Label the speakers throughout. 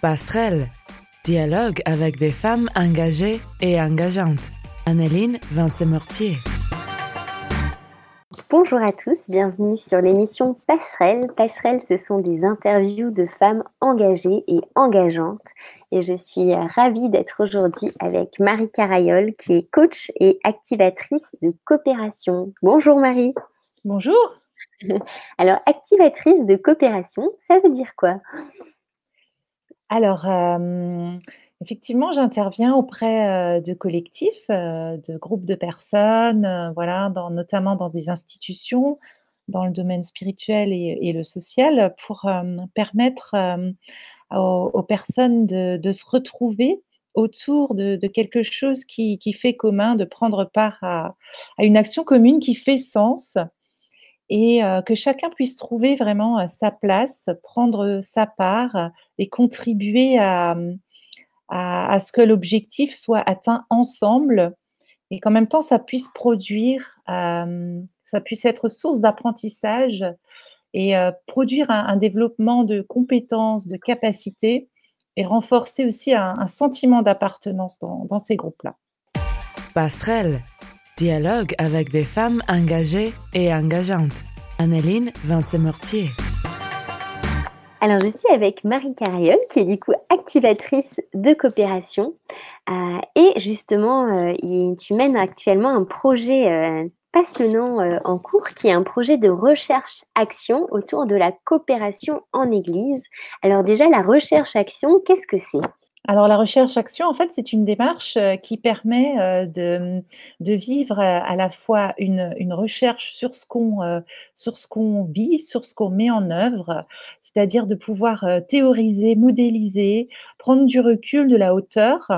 Speaker 1: Passerelle. Dialogue avec des femmes engagées et engageantes. Anneline Vincent-Mortier.
Speaker 2: Bonjour à tous, bienvenue sur l'émission Passerelle. Passerelle, ce sont des interviews de femmes engagées et engageantes. Et je suis ravie d'être aujourd'hui avec Marie Carayol, qui est coach et activatrice de coopération. Bonjour Marie.
Speaker 3: Bonjour.
Speaker 2: Alors, activatrice de coopération, ça veut dire quoi?
Speaker 3: Alors, effectivement, j'interviens auprès de collectifs, de groupes de personnes, voilà, notamment dans des institutions, dans le domaine spirituel et, le social, pour permettre aux, personnes de, se retrouver autour de, quelque chose qui, fait commun, de prendre part à, une action commune qui fait sens et que chacun puisse trouver vraiment sa place, prendre sa part et contribuer à, mmh, à, ce que l'objectif soit atteint ensemble et qu'en même temps ça puisse produire, ça puisse être source d'apprentissage et produire un, développement de compétences, de capacités et renforcer aussi un, sentiment d'appartenance dans, dans ces groupes-là.
Speaker 1: Passerelle Dialogue avec des femmes engagées et engageantes. Anneline Vincent-Mortier.
Speaker 2: Alors, je suis avec Marie Carriol, qui est du coup activatrice de coopération. Euh, et justement, euh, tu mènes actuellement un projet euh, passionnant en cours, qui est un projet de recherche-action autour de la coopération en Église. Alors déjà, la recherche-action, qu'est-ce que c'est?
Speaker 3: Alors la recherche-action, en fait, c'est une démarche euh, qui permet euh, de, de vivre euh, à la fois une, une recherche sur ce qu'on sur ce qu'on vit, sur ce qu'on met en œuvre, c'est-à-dire de pouvoir théoriser, modéliser, prendre du recul, de la hauteur,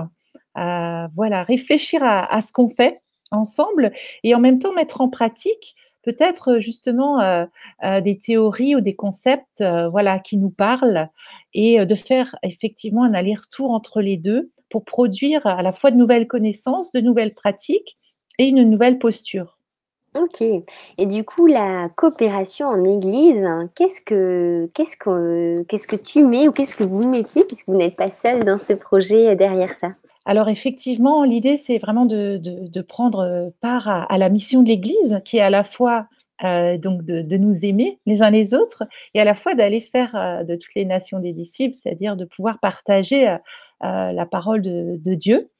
Speaker 3: voilà, réfléchir à, à ce qu'on fait ensemble et en même temps mettre en pratique peut-être justement des théories ou des concepts voilà, qui nous parlent et de faire effectivement un aller-retour entre les deux pour produire à la fois de nouvelles connaissances, de nouvelles pratiques et une nouvelle posture.
Speaker 2: Ok. Et du coup, la coopération en Église, qu'est-ce que qu'est-ce que qu'est-ce que tu mets ou qu'est-ce que vous mettez puisque vous n'êtes pas seul dans ce projet derrière ça?
Speaker 3: Alors effectivement, l'idée, c'est vraiment de, prendre part à, la mission de l'Église, qui est à la fois euh, donc de, nous aimer les uns les autres, et à la fois d'aller faire euh, de toutes les nations des disciples, c'est-à-dire de pouvoir partager euh, la parole de, Dieu.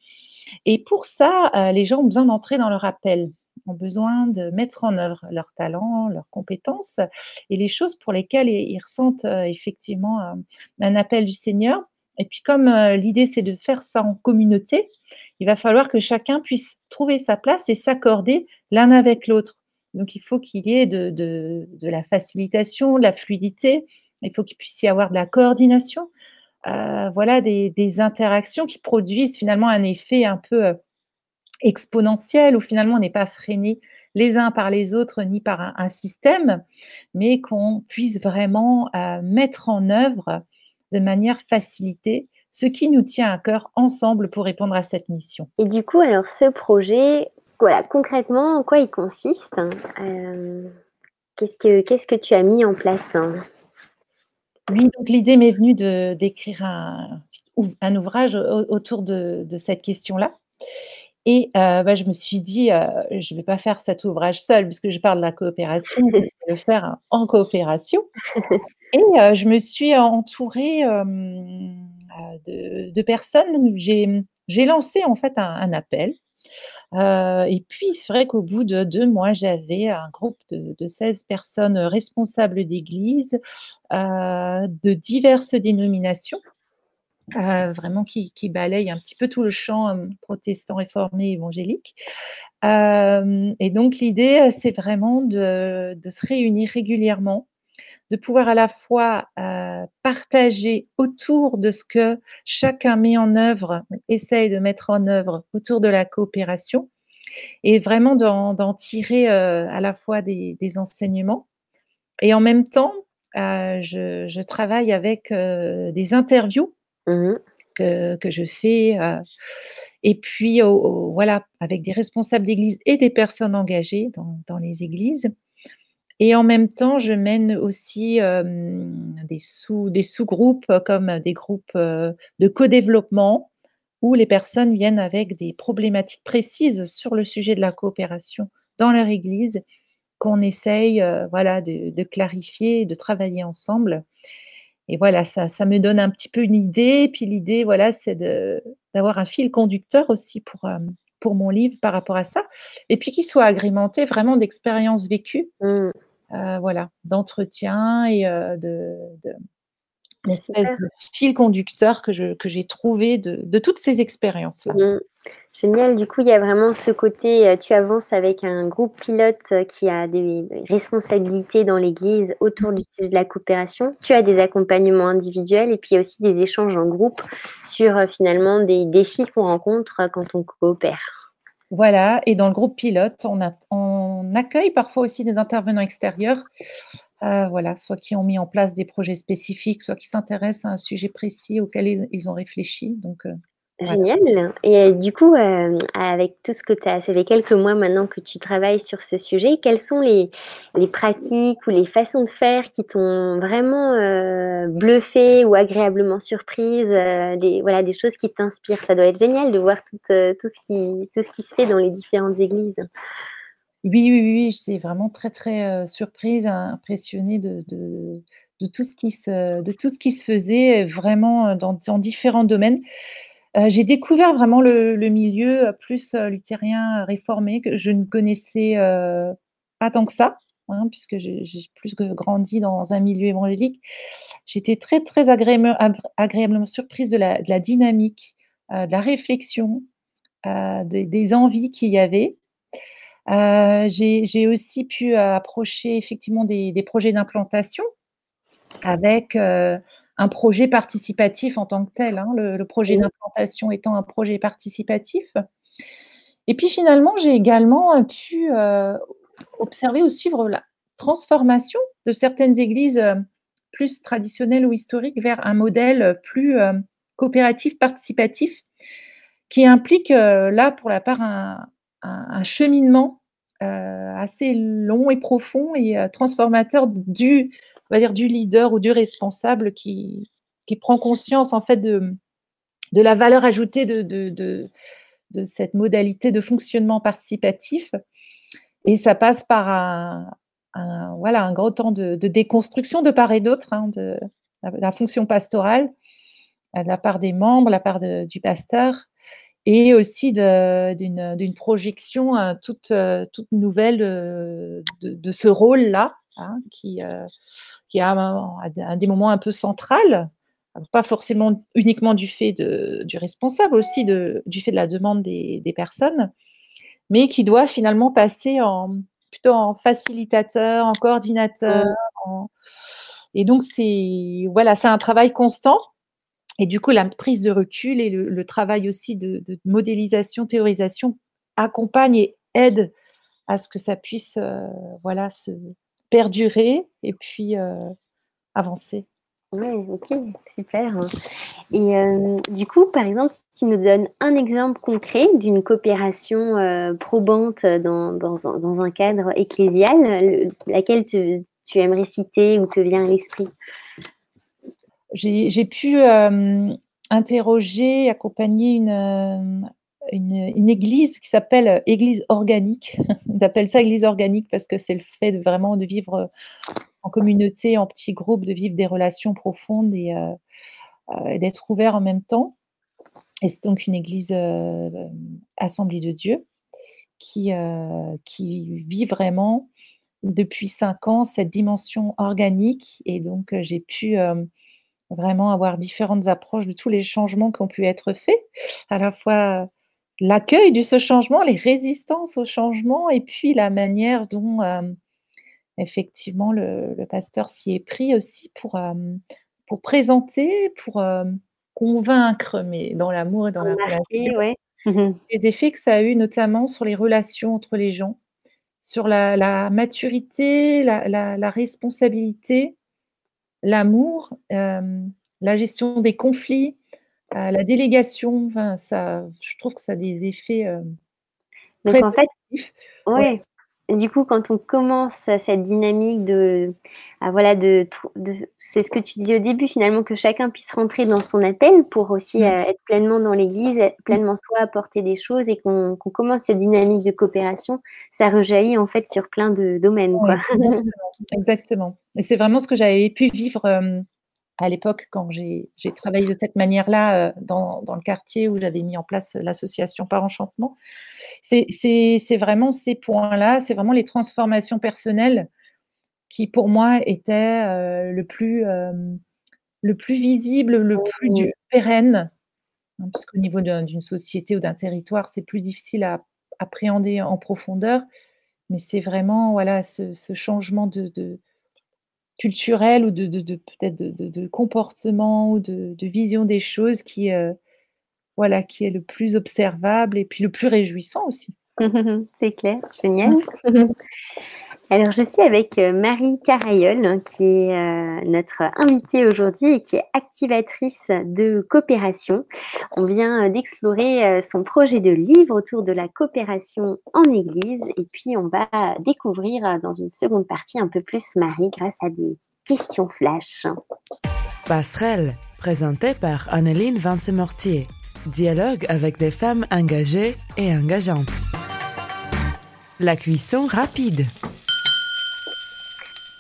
Speaker 3: Et pour ça, les gens ont besoin d'entrer dans leur appel, ont besoin de mettre en œuvre leurs talents, leurs compétences et les choses pour lesquelles ils ressentent effectivement un appel du Seigneur et puis comme l'idée c'est de faire ça en communauté, il va falloir que chacun puisse trouver sa place et s'accorder l'un avec l'autre. Donc il faut qu'il y ait de, la facilitation, de la fluidité, il faut qu'il puisse y avoir de la coordination, voilà des, interactions qui produisent finalement un effet un peu exponentiel où finalement on n'est pas freiné les uns par les autres ni par un, système, mais qu'on puisse vraiment mettre en œuvre de manière facilitée ce qui nous tient à cœur ensemble pour répondre à cette mission.
Speaker 2: Et du coup, alors ce projet, voilà, concrètement, en quoi il consiste euh, qu'est-ce, que, qu'est-ce que tu as mis en place
Speaker 3: Oui, donc l'idée m'est venue de, d'écrire un, un ouvrage autour de, de cette question-là. Et euh, bah, je me suis dit, euh, je ne vais pas faire cet ouvrage seul, puisque je parle de la coopération, je vais le faire en coopération. Et je me suis entourée de, personnes. J'ai, lancé en fait un, appel. et puis, c'est vrai qu'au bout de deux mois, j'avais un groupe de, de 16 personnes responsables d'église de diverses dénominations. vraiment qui, qui balayent un petit peu tout le champ protestant, réformé, évangélique. et donc l'idée, c'est vraiment de, se réunir régulièrement de pouvoir à la fois euh, partager autour de ce que chacun met en œuvre, essaye de mettre en œuvre autour de la coopération, et vraiment d'en tirer euh, à la fois des, enseignements. Et en même temps, euh, je, travaille avec des interviews mmh que, je fais. et puis, voilà, avec des responsables d'église et des personnes engagées dans les églises Et en même temps, je mène aussi, des sous des sous-groupes comme des groupes, heu, de co-développement où les personnes viennent avec des problématiques précises sur le sujet de la coopération dans leur église, qu'on essaye, heu, voilà, de de clarifier, de travailler ensemble. Et voilà, ça me donne un petit peu une idée. Puis l'idée, voilà, c'est d'avoir un fil conducteur aussi pour, pour mon livre par rapport à ça. Et puis qu'il soit agrémenté vraiment d'expériences vécues,
Speaker 2: Mmh.
Speaker 3: Heu, voilà, d'entretien et heu, de de l'espèce de fil conducteur que je que j'ai trouvé de de toutes ces expériences-là.
Speaker 2: Mmh. Génial, du coup, il y a vraiment ce côté, heu, tu avances avec un groupe pilote, qui a des responsabilités dans l'église
Speaker 3: Mmh
Speaker 2: autour
Speaker 3: mh.
Speaker 2: du sujet de la coopération. Tu as des accompagnements individuels et puis il y a aussi des échanges en groupe sur, finalement des défis qu'on rencontre, quand on coopère.
Speaker 3: Voilà et dans le groupe pilote, on a on accueille parfois aussi des intervenants extérieurs, heu, voilà, soit qui ont mis en place des projets spécifiques, soit qui s'intéressent à un sujet précis auquel ils ont réfléchi donc voilà.
Speaker 2: Génial et du coup, avec tout ce que tu as ça fait quelques mois maintenant que tu travailles sur ce sujet, quelles sont les les pratiques ou les façons de faire qui t'ont vraiment, heu, bluffée ou agréablement surprise, des voilà, des choses qui t'inspirent? Ça doit être génial de voir toute, heu, tout ce qui tout ce qui se fait dans les différentes églises.
Speaker 3: Oui, oui, oui, j'étais vraiment très, très, surprise, impressionnée de tout ce qui se faisait, vraiment, dans différents domaines. J'ai découvert vraiment le milieu, plus, luthérien réformé que je ne connaissais, pas tant que ça, hein, puisque j'ai plus que grandi dans un milieu évangélique. J'étais très, très agréablement surprise de la dynamique, de la réflexion, des envies qu'il y avait. Heu, j'ai aussi pu, heu, approcher effectivement des des projets d'implantation avec, heu, un projet participatif en tant que tel, hein, le le projet d'implantation étant un projet participatif. Et puis finalement, j'ai également, pu, observer ou suivre la transformation de certaines églises, plus traditionnelles ou historiques vers un modèle, plus, coopératif, participatif, qui implique, là, pour la part, un un cheminement, heu, assez long et profond et heu, transformateur du on va dire du leader ou du responsable qui qui prend conscience en fait de, de la valeur ajoutée de de de cette modalité de fonctionnement participatif. Et ça passe par un un voilà, un gros temps de déconstruction de part et d'autre, hein, de la fonction pastorale, heu, de la part des membres, de la part du pasteur et aussi d'une projection, heu, toute, heu, toute nouvelle, heu, de de ce rôle-là, hein, qui, heu, qui a un à des moments un peu central. Pas forcément uniquement du fait de du responsable, aussi de du fait de la demande des des personnes, mais qui doit finalement passer en plutôt en facilitateur, en coordinateur,
Speaker 2: Mmh.
Speaker 3: en et donc c'est voilà, c'est un travail constant et du coup, la prise de recul et le travail aussi de modélisation, théorisation accompagne et aide à ce que ça puisse, heu, voilà, se perdurer et puis, heu, avancer.
Speaker 2: Ouais, OK, super et hem, du coup, par exemple, si tu nous donnes un exemple concret d'une coopération, probante dans un cadre ecclésial, le laquelle tu aimerais citer ou te vient à l'esprit?
Speaker 3: J'ai pu, hem, interroger, accompagner une, hem, une une église qui s'appelle église organique. Ils appellent ça église organique parce que c'est le fait de vraiment de vivre, en communauté, en petits groupes, de vivre des relations profondes et d'être ouvert en même temps et c'est donc une église, Assemblée de Dieu qui, qui vit vraiment depuis 5 ans cette dimension organique et donc j'ai pu, vraiment avoir différentes approches de tous les changements qui ont pu être faits. À la fois l'accueil de ce changement, les résistances au changement et puis la manière dont, hem, effectivement le le pasteur s'y est pris aussi pour, hem, pour présenter, pour, convaincre, mais dans l'amour et dans la relation.
Speaker 2: Ouais. Mmh mh.
Speaker 3: Les effets que ça a eu notamment sur les relations entre les gens, sur la la maturité, la la la responsabilité, l'amour, hem, la gestion des conflits, heu, la délégation, enfin ça je trouve que ça a des effets,
Speaker 2: Donc
Speaker 3: très
Speaker 2: en fait
Speaker 3: positifs. Ouais.
Speaker 2: ouais. Du coup, quand on commence cette dynamique de, ah, voilà, de, de c'est ce que tu disais au début finalement, que chacun puisse rentrer dans son appel pour aussi euh, être pleinement dans l'Église, être pleinement soi, apporter des choses et qu'on commence cette dynamique de coopération, ça rejaillit en fait sur plein de domaines,
Speaker 3: Ouais,
Speaker 2: quoi.
Speaker 3: exactement, exactement. Et c'est vraiment ce que j'avais pu vivre, hem, à l'époque quand j'ai travaillé de cette manière-là, heu, dans dans le quartier où j'avais mis en place l'association Par Enchantement. C'est vraiment ces points-là, c'est vraiment les transformations personnelles qui pour moi étaient, heu, le plus, le plus visible, le plus du pérenne, hein, parce qu'au niveau d'un d'une société ou d'un territoire, c'est plus difficile à appréhender en profondeur, mais c'est vraiment, voilà, ce ce changement de de culturel ou de de de peut-être de comportement ou de vision des choses qui, heu, voilà, qui est le plus observable et puis le plus réjouissant aussi.
Speaker 2: C'est clair, génial. Alors, je suis avec euh, Marie Carayol, hein, qui est euh, notre invitée aujourd'hui et qui est activatrice de coopération. On vient euh, d'explorer son projet de livre autour de la coopération en Église et puis on va découvrir dans une seconde partie un peu plus Marie grâce à des questions flash.
Speaker 1: Passerelle, présenté par Anneline Vance-Mortier. Dialogue avec des femmes engagées et engageantes. La cuisson rapide.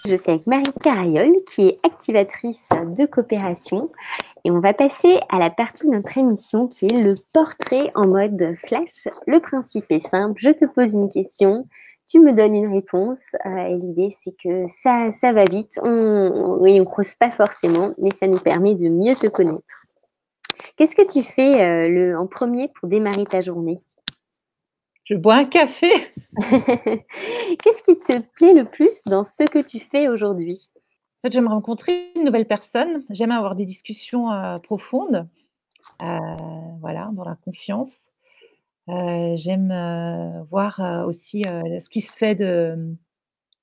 Speaker 2: Je suis avec Marie Carayol, qui est activatrice de coopération. Et on va passer à la partie de notre émission qui est le portrait en mode flash. Le principe est simple, je te pose une question, tu me donnes une réponse. Euh, et l'idée, c'est que ça, ça va vite. On, oui, on creuse pas forcément, mais ça nous permet de mieux te connaître. Qu'est-ce que tu fais euh, en premier pour démarrer ta journée?
Speaker 3: Je bois un café.
Speaker 2: Qu'est-ce qui te plaît le plus dans ce que tu fais aujourd'hui?
Speaker 3: En fait, j'aime rencontrer une nouvelle personne. J'aime avoir des discussions euh, profondes, euh, voilà, dans la confiance. Euh, j'aime voir aussi ce qui se fait de,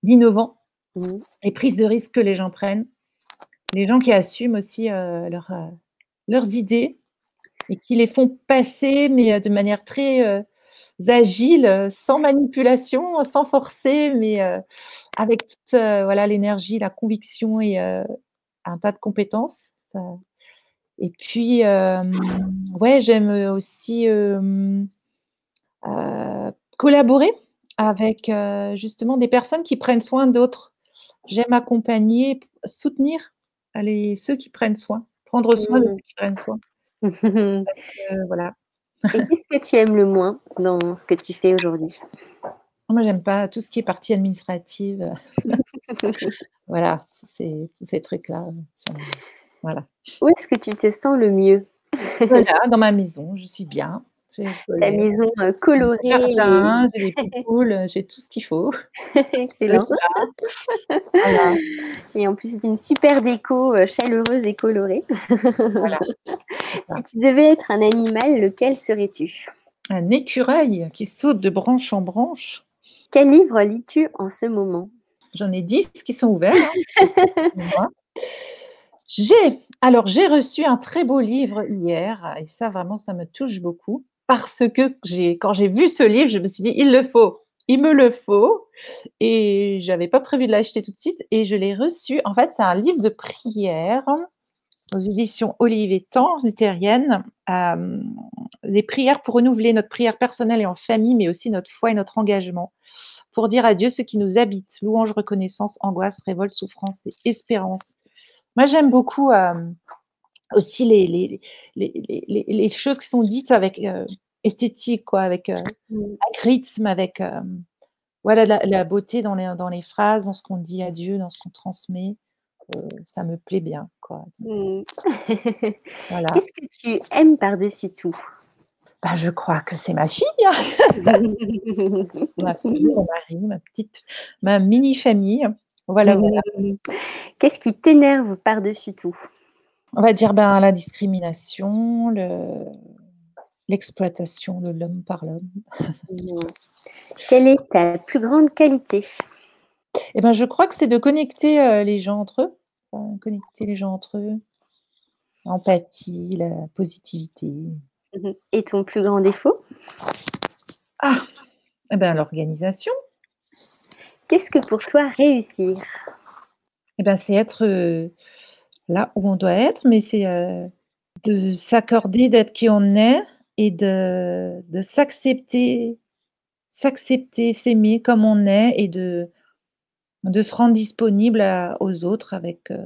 Speaker 3: d'innovant,
Speaker 2: mmh.
Speaker 3: les prises de risques que les gens prennent, les gens qui assument aussi leur, leurs idées et qui les font passer, mais de manière très euh, agile, sans manipulation, sans forcer, mais euh, avec toute euh, voilà l'énergie, la conviction et euh, un tas de compétences. Euh, et puis, euh, ouais, j'aime aussi euh, euh, collaborer avec euh, justement des personnes qui prennent soin d'autres. J'aime accompagner, soutenir les, ceux qui prennent soin, prendre soin de
Speaker 2: Mmh.
Speaker 3: ceux qui prennent soin. Euh, voilà.
Speaker 2: Qu'est-ce que tu aimes le moins dans ce que tu fais aujourd'hui?
Speaker 3: Moi, j'aime pas tout ce qui est partie administrative. voilà, tous ces, tous ces trucs-là. ça Voilà.
Speaker 2: Où est-ce que tu te sens le mieux?
Speaker 3: Voilà, dans ma maison, je suis bien. J'ai
Speaker 2: Ta
Speaker 3: soleil,
Speaker 2: maison euh, colorée. et-
Speaker 3: jardin, j'ai des poules, j'ai tout ce qu'il faut.
Speaker 2: Excellent.
Speaker 3: Voilà.
Speaker 2: Et en plus, c'est une super déco euh, chaleureuse et colorée.
Speaker 3: voilà.
Speaker 2: Si tu devais être un animal, lequel serais-tu?
Speaker 3: Un écureuil qui saute de branche en branche.
Speaker 2: Quel livre lis-tu en ce moment?
Speaker 3: J'en ai 10 qui sont ouverts. hein. Moi. J'ai alors j'ai reçu un très beau livre hier et ça vraiment ça me touche beaucoup parce que quand j'ai vu ce livre, je me suis dit il le faut, il me le faut et j'avais pas prévu de l'acheter tout de suite et je l'ai reçu. En fait, c'est un livre de prière aux éditions Olive et Temps luthérienne, euh, des prières pour renouveler notre prière personnelle et en famille, mais aussi notre foi et notre engagement, pour dire à Dieu ce qui nous habite, louange, reconnaissance, angoisse, révolte, souffrance et espérance. Moi, j'aime beaucoup euh, aussi les, les, les, les, les choses qui sont dites avec euh, esthétique, quoi, avec, euh, avec rythme, avec euh, voilà, la, la, beauté dans les, dans les phrases, dans ce qu'on dit à Dieu, dans ce qu'on transmet. Ça me plaît bien. Quoi.
Speaker 2: Mm.
Speaker 3: voilà.
Speaker 2: Qu'est-ce que tu aimes par-dessus tout?
Speaker 3: Bah, Je crois que c'est ma fille. Hein. ma fille, mon mari, ma petite, ma mini-famille. Voilà, voilà.
Speaker 2: Qu'est-ce qui t'énerve par-dessus tout?
Speaker 3: On va dire ben, la discrimination, le... l'exploitation de l'homme par l'homme.
Speaker 2: Mmh. Quelle est ta plus grande qualité?
Speaker 3: Eh ben, Je crois que c'est de connecter euh, les gens entre eux, enfin, connecter les gens entre eux, l'empathie, la positivité.
Speaker 2: Mmh Et ton plus grand défaut?
Speaker 3: Ah, eh ben, l'organisation.
Speaker 2: Qu'est-ce que pour toi réussir?
Speaker 3: Eh ben, c'est être, heu, là où on doit être, mais c'est, heu, de s'accorder d'être qui on est et de de s'accepter s'accepter, s'aimer comme on est et de de se rendre disponible à aux autres avec, heu,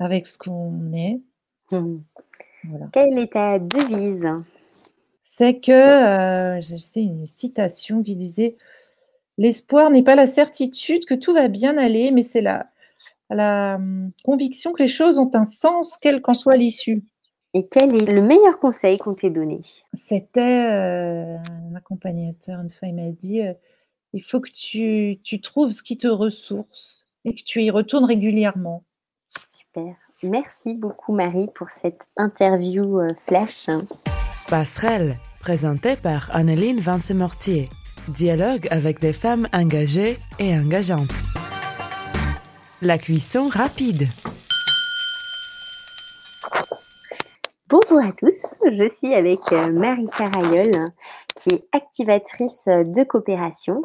Speaker 3: avec ce qu'on est.
Speaker 2: Mmh.
Speaker 3: Voilà.
Speaker 2: Quelle est ta devise?
Speaker 3: C'est que, j'ai c'était une citation qui disait: «L'espoir n'est pas la certitude que tout va bien aller, mais c'est la la, mmh, conviction que les choses ont un sens, quelle qu'en soit l'issue».
Speaker 2: Et quel est le meilleur conseil qu'on t'ait donné?
Speaker 3: C'était, heu, un accompagnateur, une fois, il m'a dit, heu: «Il faut que tu tu trouves ce qui te ressource et que tu y retournes régulièrement».
Speaker 2: Super. Merci beaucoup Marie pour cette interview, heu, flash.
Speaker 1: Passerelle, présentée par Anneline Vincent-Mortier. Dialogue avec des femmes engagées et engageantes. La cuisson rapide.
Speaker 2: Bonjour à tous, je suis avec euh, Marie Carayol, qui est activatrice de coopération.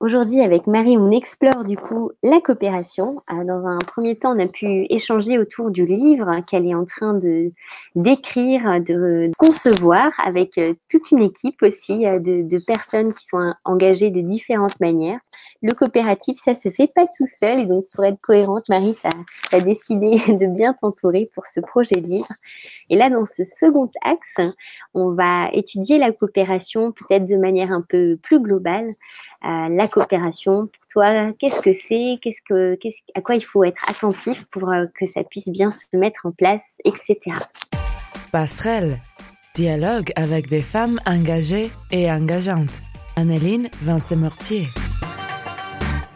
Speaker 2: Aujourd'hui, avec Marie, on explore du coup la coopération. Euh, dans un premier temps, on a pu échanger autour du livre qu'elle est en train de d'écrire, de concevoir, avec euh, toute une équipe aussi euh, de, de personnes qui sont engagées de différentes manières. Le coopératif, ça se fait pas tout seul, et donc pour être cohérente, Marie, ça a décidé de bien t'entourer pour ce projet de livre. Et là, dans ce second axe, on va étudier la coopération peut-être de manière un peu plus globale. Coopération, pour toi, qu'est-ce que c'est? Qu'est-ce que, qu'est-ce, À quoi il faut être attentif pour euh, que ça puisse bien se mettre en place, etc.
Speaker 1: Passerelle. Dialogue avec des femmes engagées et engageantes. Anneline Vincent-Mortier.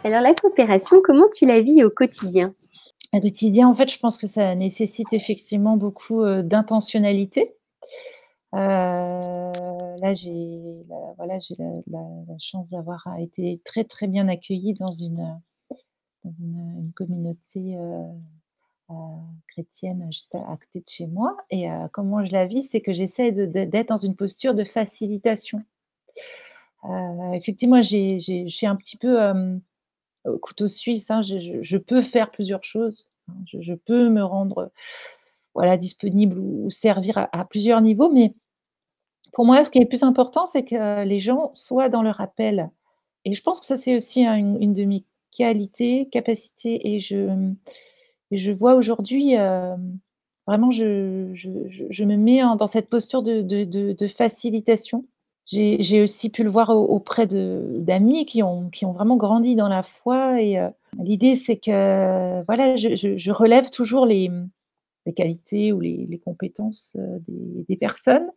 Speaker 2: Alors la coopération, comment tu la vis au quotidien?
Speaker 3: Au quotidien, en fait, je pense que ça nécessite effectivement beaucoup euh, d'intentionnalité. Euh, là, j'ai la, voilà, j'ai la, chance d'avoir été très très bien accueillie dans une, communauté euh, euh, chrétienne juste à, côté de chez moi. Et euh, comment je la vis, c'est que j'essaie d'être dans une posture de facilitation. Euh, effectivement, j'ai, j'ai, je suis un petit peu au couteau suisse. Hein, je, peux faire plusieurs choses. Hein, je, peux me rendre voilà, disponible ou, ou servir à, à, plusieurs niveaux, mais pour moi, ce qui est le plus important, c'est que les gens soient dans leur appel. Et je pense que ça, c'est aussi une, une de mes qualités, capacités. Et je, je vois aujourd'hui, euh, vraiment, je, je, me mets dans cette posture de, de, facilitation. J'ai aussi pu le voir auprès d'amis qui ont, qui ont vraiment grandi dans la foi. Et euh, l'idée, c'est que voilà, je, je, relève toujours les, les qualités ou les, les compétences euh, des, des personnes.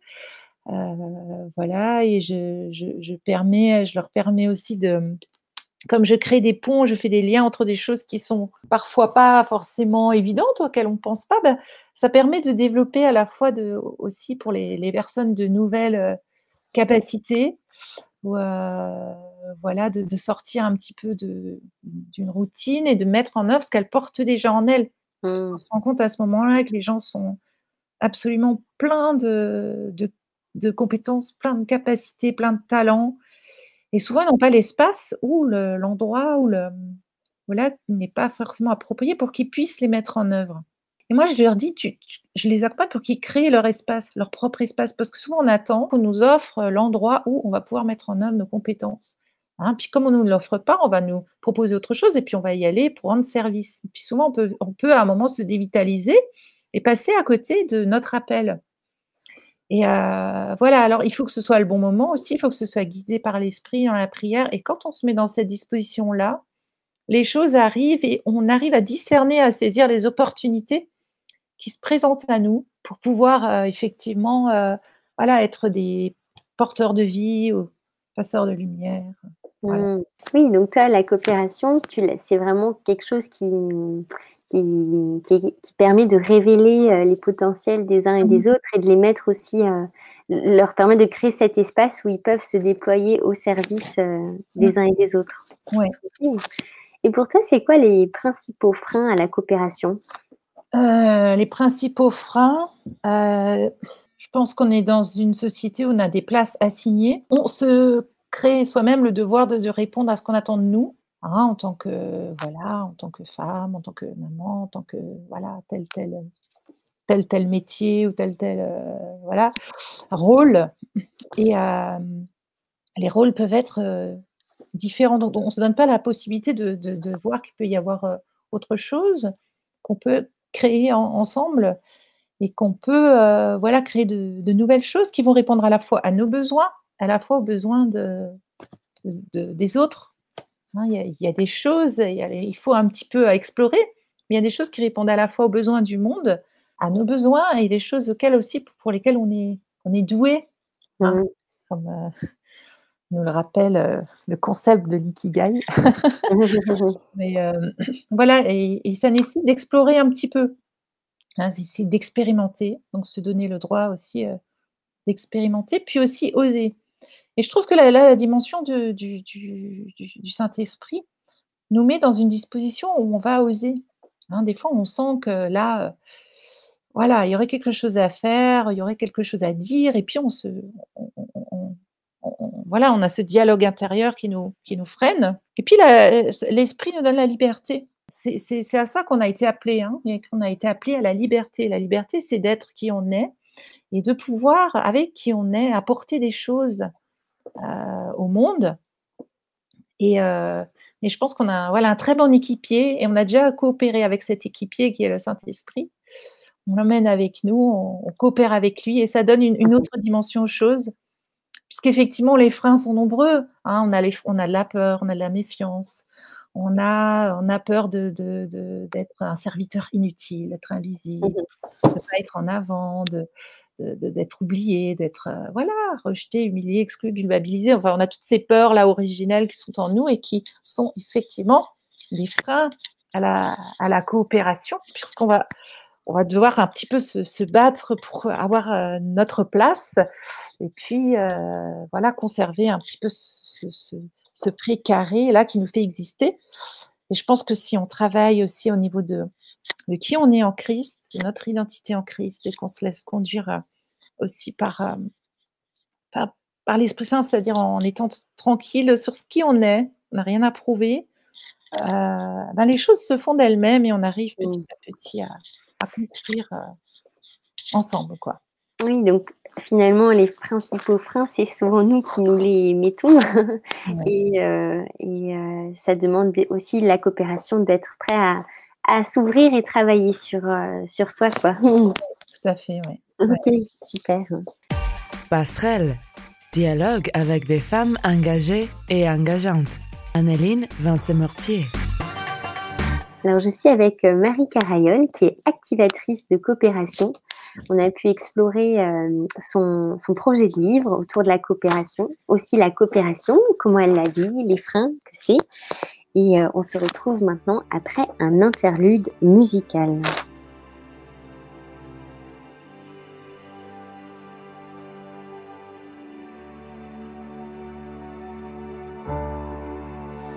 Speaker 3: Euh, voilà, et je, je, je, permets, je leur permets aussi de, comme je crée des ponts, je fais des liens entre des choses qui sont parfois pas forcément évidentes, auxquelles on ne pense pas, ben, ça permet de développer à la fois de, aussi pour les, les personnes de nouvelles euh, capacités, ou, euh, voilà, de, de, sortir un petit peu d'une routine et de mettre en œuvre ce qu'elles portent déjà en elles. Mmh. On se rend compte à ce moment-là que les gens sont absolument pleins de, de de compétences, plein de capacités, plein de talents. Et souvent, ils n'ont pas l'espace ou l'endroit où le voilà, n'est pas forcément approprié pour qu'ils puissent les mettre en œuvre. Et moi, je leur dis, tu, je les accompagne pour qu'ils créent leur espace, leur propre espace, parce que souvent on attend qu'on nous offre l'endroit où on va pouvoir mettre en œuvre nos compétences. Hein, puis comme on ne l'offre pas, on va nous proposer autre chose et puis on va y aller pour rendre service. Puis souvent, peut, on peut à un moment se dévitaliser et passer à côté de notre appel. Et voilà, alors il faut que ce soit le bon moment aussi, il faut que ce soit guidé par l'esprit dans la prière et quand on se met dans cette disposition-là, les choses arrivent et on arrive à discerner, à saisir les opportunités qui se présentent à nous pour pouvoir, effectivement, voilà, être des porteurs de vie ou passeurs de lumière.
Speaker 2: Mmh. Oui, donc toi, la coopération, c'est vraiment quelque chose qui qui, qui, qui, permet de révéler euh, les potentiels des uns et des mmh. autres et de les mettre aussi, euh, leur permet de créer cet espace où ils peuvent se déployer au service euh, des mmh. uns et des autres.
Speaker 3: Ouais.
Speaker 2: Et pour toi, c'est quoi les principaux freins à la coopération?
Speaker 3: Euh, Les principaux freins, je pense qu'on est dans une société où on a des places assignées. On se crée soi-même le devoir de, de répondre à ce qu'on attend de nous. Hein, en tant que voilà, en tant que femme, en tant que maman, en tant que voilà, tel tel, tel tel métier ou tel tel, heu, voilà, rôle et les rôles peuvent être, différents. Donc on se donne pas la possibilité de de voir qu'il peut y avoir, autre chose, qu'on peut créer en ensemble et qu'on peut, voilà, créer de nouvelles choses qui vont répondre à la fois à nos besoins, à la fois aux besoins de des autres. Hein, il y a il y a des choses, il a faut un petit peu explorer, mais il y a des choses qui répondent à la fois aux besoins du monde, à nos besoins et des choses auxquelles aussi pour lesquelles on est on est doué, hein,
Speaker 2: Mmh.
Speaker 3: comme, heu, nous le rappelle, heu, le concept de l'ikigai. Mais, hem, voilà et et ça nécessite d'explorer un petit peu, hein, c'est d'expérimenter, donc se donner le droit aussi, d'expérimenter, puis aussi oser et je trouve que la la dimension du Saint-Esprit nous met dans une disposition où on va oser, hein. Des fois, on sent que là, heu, voilà, il y aurait quelque chose à faire, il y aurait quelque chose à dire et puis on se voilà, on a ce dialogue intérieur qui nous qui nous freine et puis l'esprit nous donne la liberté. C'est à ça qu'on a été appelés, hein qu'on a été appelés à la liberté. La liberté, c'est d'être qui on est et de pouvoir, avec qui on est, apporter des choses, au monde et et je pense qu'on a, voilà, un très bon équipier et on a déjà coopéré avec cet équipier qui est le Saint-Esprit. On l'emmène avec nous, on on coopère avec lui et ça donne une une autre dimension aux choses. Puisqu'effectivement les freins sont nombreux, hein. On a les on a de la peur, on a de la méfiance, on a on a peur de de de d'être un serviteur inutile, d'être
Speaker 2: Mmh
Speaker 3: invisible,
Speaker 2: mh.
Speaker 3: de pas être en avant, de de de d'être oublié, d'être, heu, voilà, rejeté, humilié, exclu, culpabilisé. Enfin, on a toutes ces peurs-là originelles qui sont en nous et qui sont effectivement des freins à la coopération puisqu'on va on va devoir un petit peu se battre pour avoir, heu, notre place et puis, heu, voilà, conserver un petit peu ce ce ce précaré-là qui nous fait exister et je pense que si on travaille aussi au niveau de de qui on est en Christ, de notre identité en Christ et qu'on se laisse conduire, heu, aussi par, hem, par par l'Esprit Saint, c'est-à-dire en étant tranquille sur ce qui on est, on n'a rien à prouver, heu, ben, les choses se font d'elles-mêmes et on arrive petit
Speaker 2: Mmh.
Speaker 3: à petit à à construire, ensemble, quoi.
Speaker 2: Oui, donc finalement, les principaux freins, c'est souvent nous qui nous les mettons
Speaker 3: Ouais.
Speaker 2: et heu et heu, ça demande aussi de la coopération, d'être prêt à à s'ouvrir et travailler sur, heu, sur soi, quoi.
Speaker 3: Tout à fait, ouais. Ouais.
Speaker 2: OK, super.
Speaker 1: Passerelle, dialogue avec des femmes engagées et engageantes. Anneline Vincent-Mortier.
Speaker 2: Alors, je suis avec, Marie Carayol, qui est activatrice de coopération. On a pu explorer, hem, son projet de livre autour de la coopération, aussi la coopération, comment elle la vit, les freins que c'est et heu, on se retrouve maintenant après un interlude musical.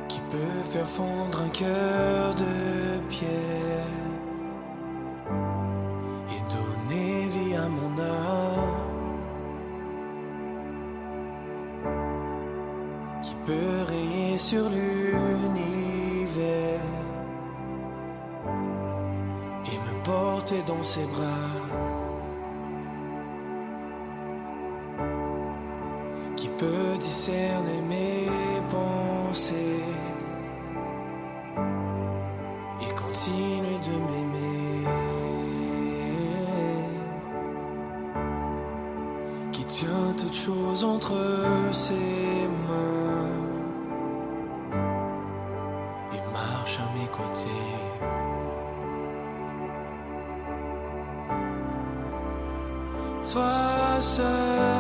Speaker 4: Qui peut faire fondre un cœur bras. Qui peut discerner mes pensées et continuer de m'aimer? Qui tient toutes choses entre ses mains et marche à mes côtés. Toi seul,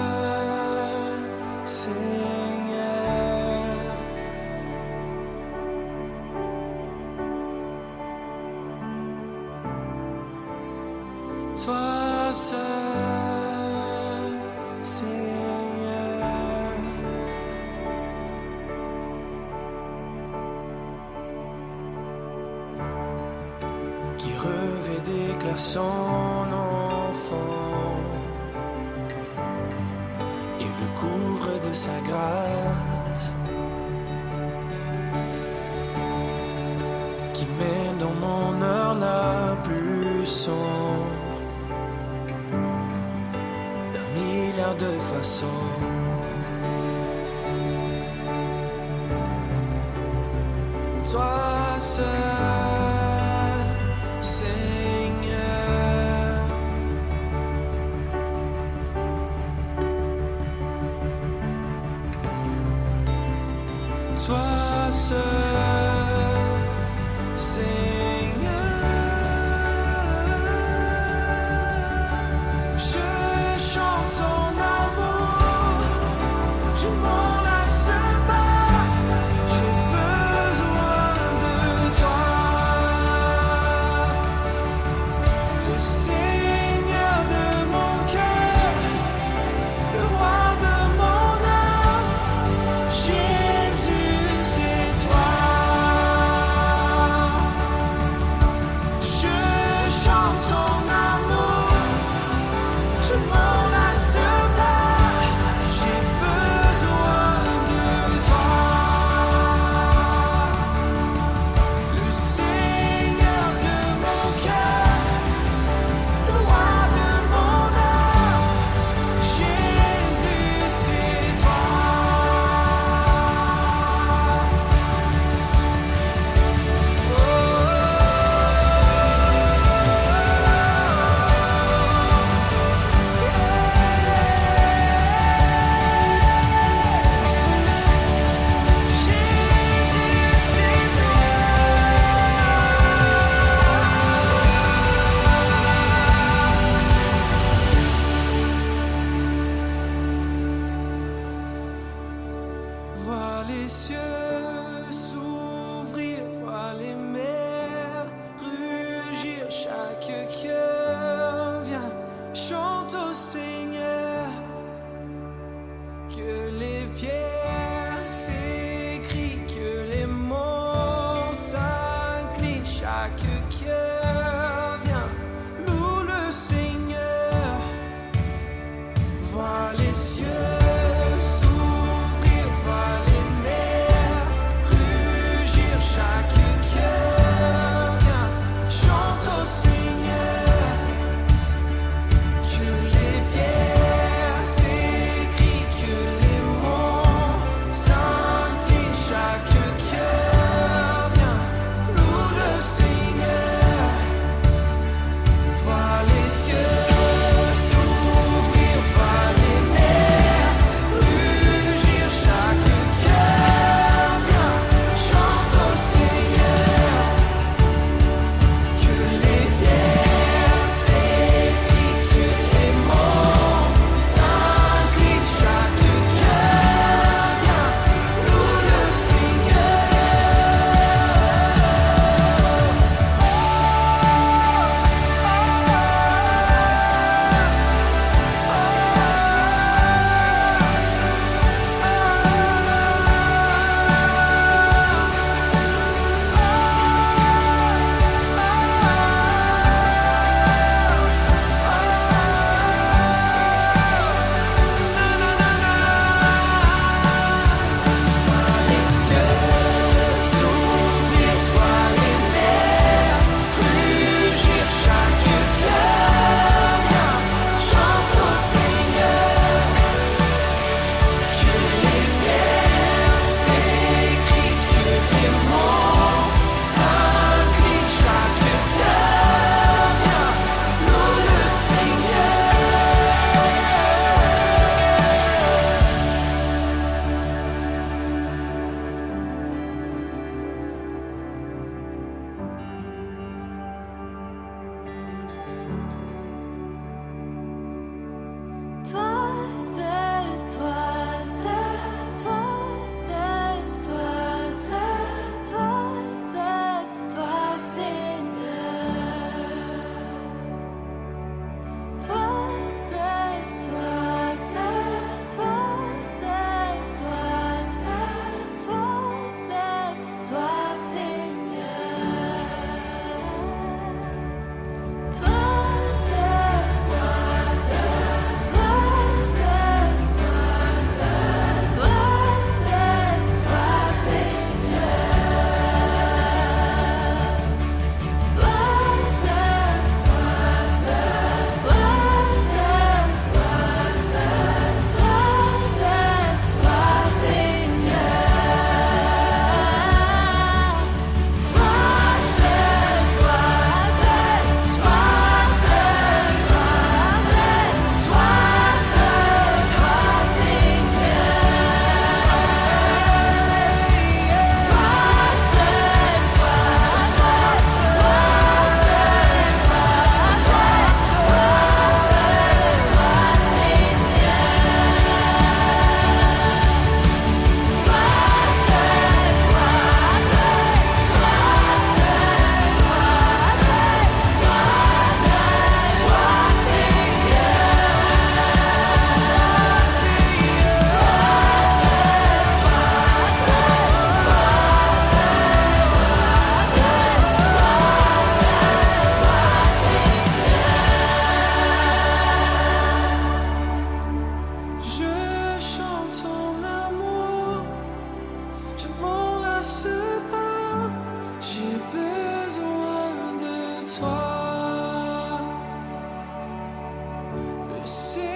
Speaker 4: le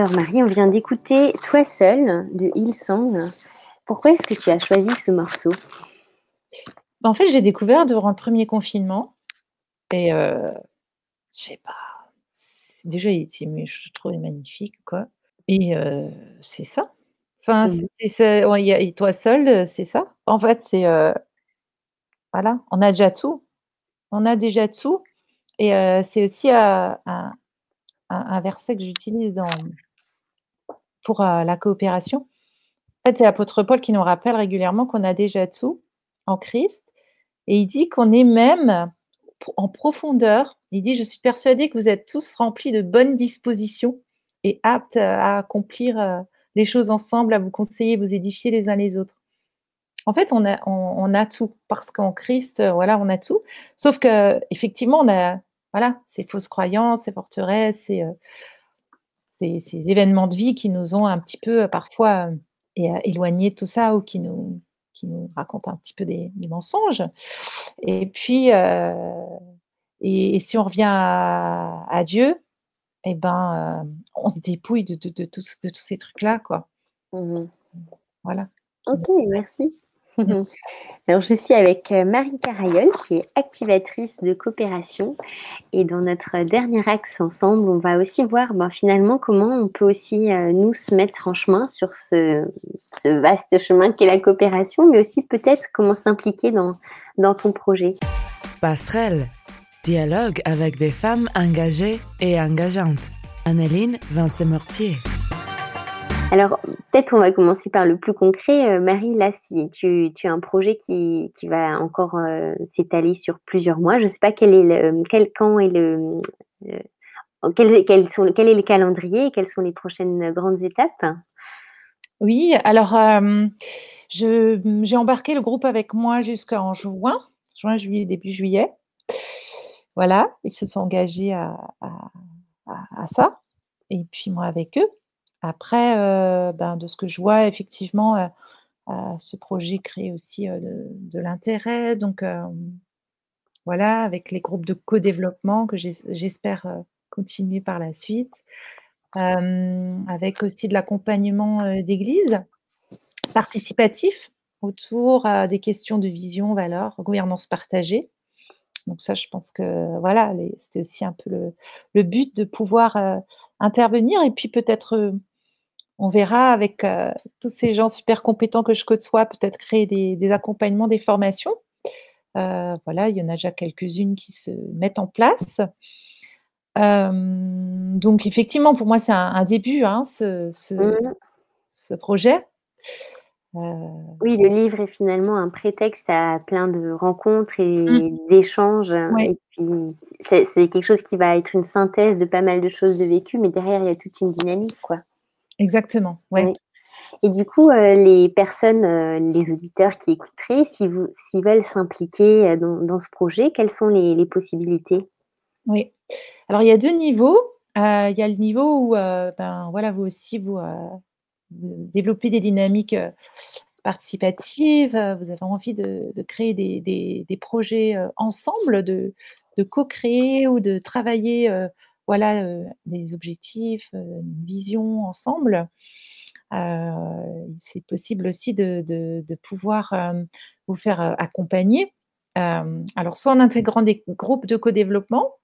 Speaker 2: Alors Marie, on vient d'écouter Toi seule de Hillsong. Pourquoi est-ce que tu as choisi ce morceau?
Speaker 3: En fait, j'ai découvert durant le premier confinement et heu, je sais pas, déjà il était mais je le trouvais magnifique quoi et heu, c'est ça. Enfin,
Speaker 2: Mmh.
Speaker 3: c'est ouais, a et toi seul, c'est ça. En fait, c'est, heu, voilà, on a déjà tout. On a déjà tout et heu, c'est aussi, un un verset que j'utilise dans pour, heu, la coopération. En fait, c'est l'apôtre Paul qui nous rappelle régulièrement qu'on a déjà tout en Christ et il dit qu'on est même en profondeur. Il dit: «Je suis persuadé que vous êtes tous remplis de bonnes dispositions et aptes, heu, à accomplir, heu, les choses ensemble, à vous conseiller, vous édifier les uns les autres». En fait, on a tout parce qu'en Christ, voilà, on a tout. Sauf qu'effectivement, on a voilà, ces fausses croyances, ces forteresses, ces, ces ces événements de vie qui nous ont un petit peu, heu, parfois, hem, é éloignés de tout ça ou qui nous qui nous racontent un petit peu des des mensonges et puis, et et si on revient à à Dieu et ben, on se dépouille de de de tous de tous ces trucs-là, quoi.
Speaker 2: Mmh
Speaker 3: Voilà.
Speaker 2: OK, merci. Alors je suis avec, heu, Marie Carayol qui est activatrice de coopération et dans notre dernier axe ensemble, on va aussi voir, ben, finalement comment on peut aussi, heu, nous se mettre en chemin sur ce ce vaste chemin qu'est la coopération, mais aussi peut-être comment s'impliquer dans dans ton projet.
Speaker 1: Passerelle. Dialogue avec des femmes engagées et engageantes. Anneline Vincent-Mortier.
Speaker 2: Alors, peut-être on va commencer par le plus concret. Heu, Marie, là, si tu as un projet qui va encore, heu, s'étaler sur plusieurs mois. Je sais pas quel est le quel quand est le, quel est le calendrier et quelles sont les prochaines grandes étapes?
Speaker 3: Oui, alors, j'ai embarqué le groupe avec moi jusqu'en juin, juin, juillet, début juillet. Voilà, ils se sont engagés à ça et puis moi avec eux. Après, heu, ben, de ce que je vois effectivement, heu heu, ce projet crée aussi, de l'intérêt donc voilà, avec les groupes de co-développement que j'es j'espère, continuer par la suite. Avec aussi de l'accompagnement, d'église, participatif autour, des questions de vision, valeurs, gouvernance partagée. Donc ça, je pense que voilà, c'était aussi un peu le but de pouvoir, intervenir et puis peut-être, on verra avec, heu, tous ces gens super compétents que je côtoie, peut-être créer des des accompagnements, des formations. Heu, voilà, il y en a déjà quelques-unes qui se mettent en place. Hem, donc effectivement, pour moi, c'est un un début, hein, ce ce
Speaker 2: Mmh.
Speaker 3: ce projet.
Speaker 2: Oui, le livre est finalement un prétexte à plein de rencontres
Speaker 3: mmh,
Speaker 2: et d'échanges,
Speaker 3: ouais,
Speaker 2: et puis c'est quelque chose qui va être une synthèse de pas mal de choses de vécues, mais derrière il y a toute une dynamique, quoi.
Speaker 3: Exactement, ouais.
Speaker 2: Oui. Et du coup, heu, les personnes, heu, les auditeurs qui écouteraient, si vous s'ils veulent s'impliquer, heu, dans dans ce projet, quelles sont les les possibilités?
Speaker 3: Oui. Alors il y a 2 niveaux. Il y a le niveau où, ben, voilà, vous aussi vous, développez des dynamiques, participatives, vous avez envie de de créer des des des projets, ensemble, de de co-créer ou de travailler, voilà, des objectifs, une vision ensemble. C'est possible aussi de de de pouvoir, vous faire, accompagner. Alors soit en intégrant des groupes de co-développement,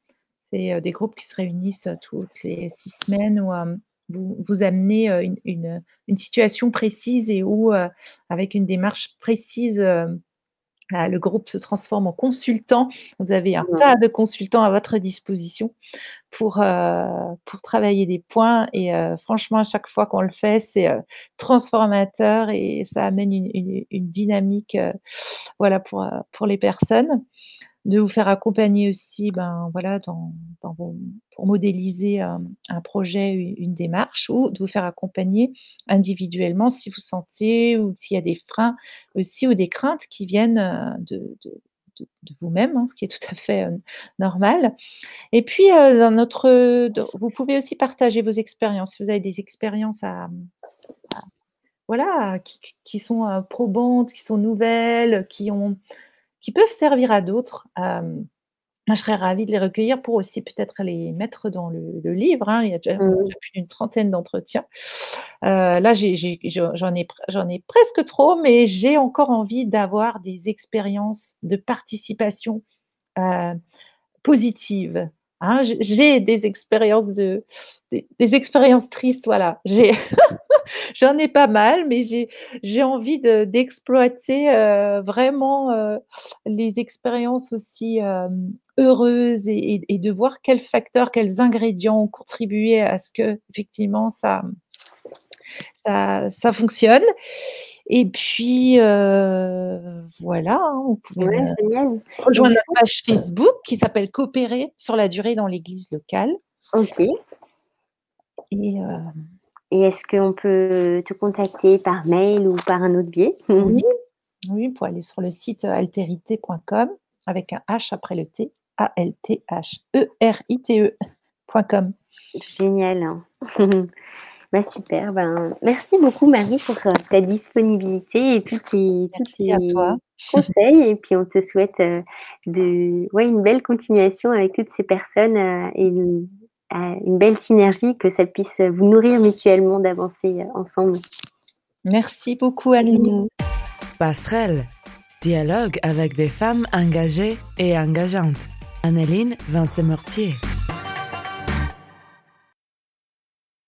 Speaker 3: c'est, des groupes qui se réunissent, toutes les 6 semaines où, hem, vous vous amenez, une une, une situation précise et où, avec une démarche précise, le groupe se transforme en consultant. Vous avez un
Speaker 2: Ouais.
Speaker 3: tas de consultants à votre disposition pour, heu, pour travailler des points et heu, franchement, à chaque fois qu'on le fait, c'est, heu, transformateur et ça amène une une une dynamique, voilà, pour, pour les personnes. De vous faire accompagner aussi, ben, voilà, pour modéliser un projet, une démarche ou de vous faire accompagner individuellement si vous sentez ou s'il y a des freins aussi ou des craintes qui viennent, de vous-même, hein, ce qui est tout à fait, normal. Et puis, dans notre, vous pouvez aussi partager vos expériences. Si vous avez des expériences voilà, qui sont, probantes, qui sont nouvelles, qui ont qui peuvent servir à d'autres, moi je serais ravie de les recueillir pour aussi peut-être les mettre dans le le livre, hein. Il y a déjà
Speaker 2: Mmh.
Speaker 3: déjà plus d'une trentaine d'entretiens. Là, j'ai j'ai j'en ai pr j'en ai presque trop, mais j'ai encore envie d'avoir des expériences de participation, heu, positives, hein. J'ai des expériences de des expériences tristes, voilà. J'en ai pas mal, mais j'ai envie de d'exploiter, heu, vraiment, heu, les expériences aussi, hem, heureuses et de voir quels facteurs, quels ingrédients ont contribué à ce mmh, ça ça fonctionne. Et puis, heu, voilà, hein, vous pouvez
Speaker 2: Ouais. Et
Speaker 3: rejoindre notre page Facebook qui s'appelle «Coopérer sur la durée dans l'église locale».
Speaker 2: OK.
Speaker 3: Et
Speaker 2: Et est-ce qu'on peut te contacter par mail ou par un autre biais?
Speaker 3: Oui, oui, pouvez aller sur le site, altérité.com avec un H après le T, A-L-T-H-E-R-I-T-E point com.
Speaker 2: Génial, hein. Bah, super, ben, merci beaucoup Marie pour, heu, ta disponibilité et tous tes tous
Speaker 3: Merci à
Speaker 2: tes
Speaker 3: toi.
Speaker 2: conseils et puis on te souhaite, heu, de ouais, une belle continuation avec toutes ces personnes, heu, et une belle synergie, que ça puisse, vous nourrir mutuellement d'avancer, ensemble.
Speaker 3: Merci beaucoup Annelie.
Speaker 1: Passerelle. Dialogue avec des femmes engagées et engageantes. Anneline Vincent-Mortier.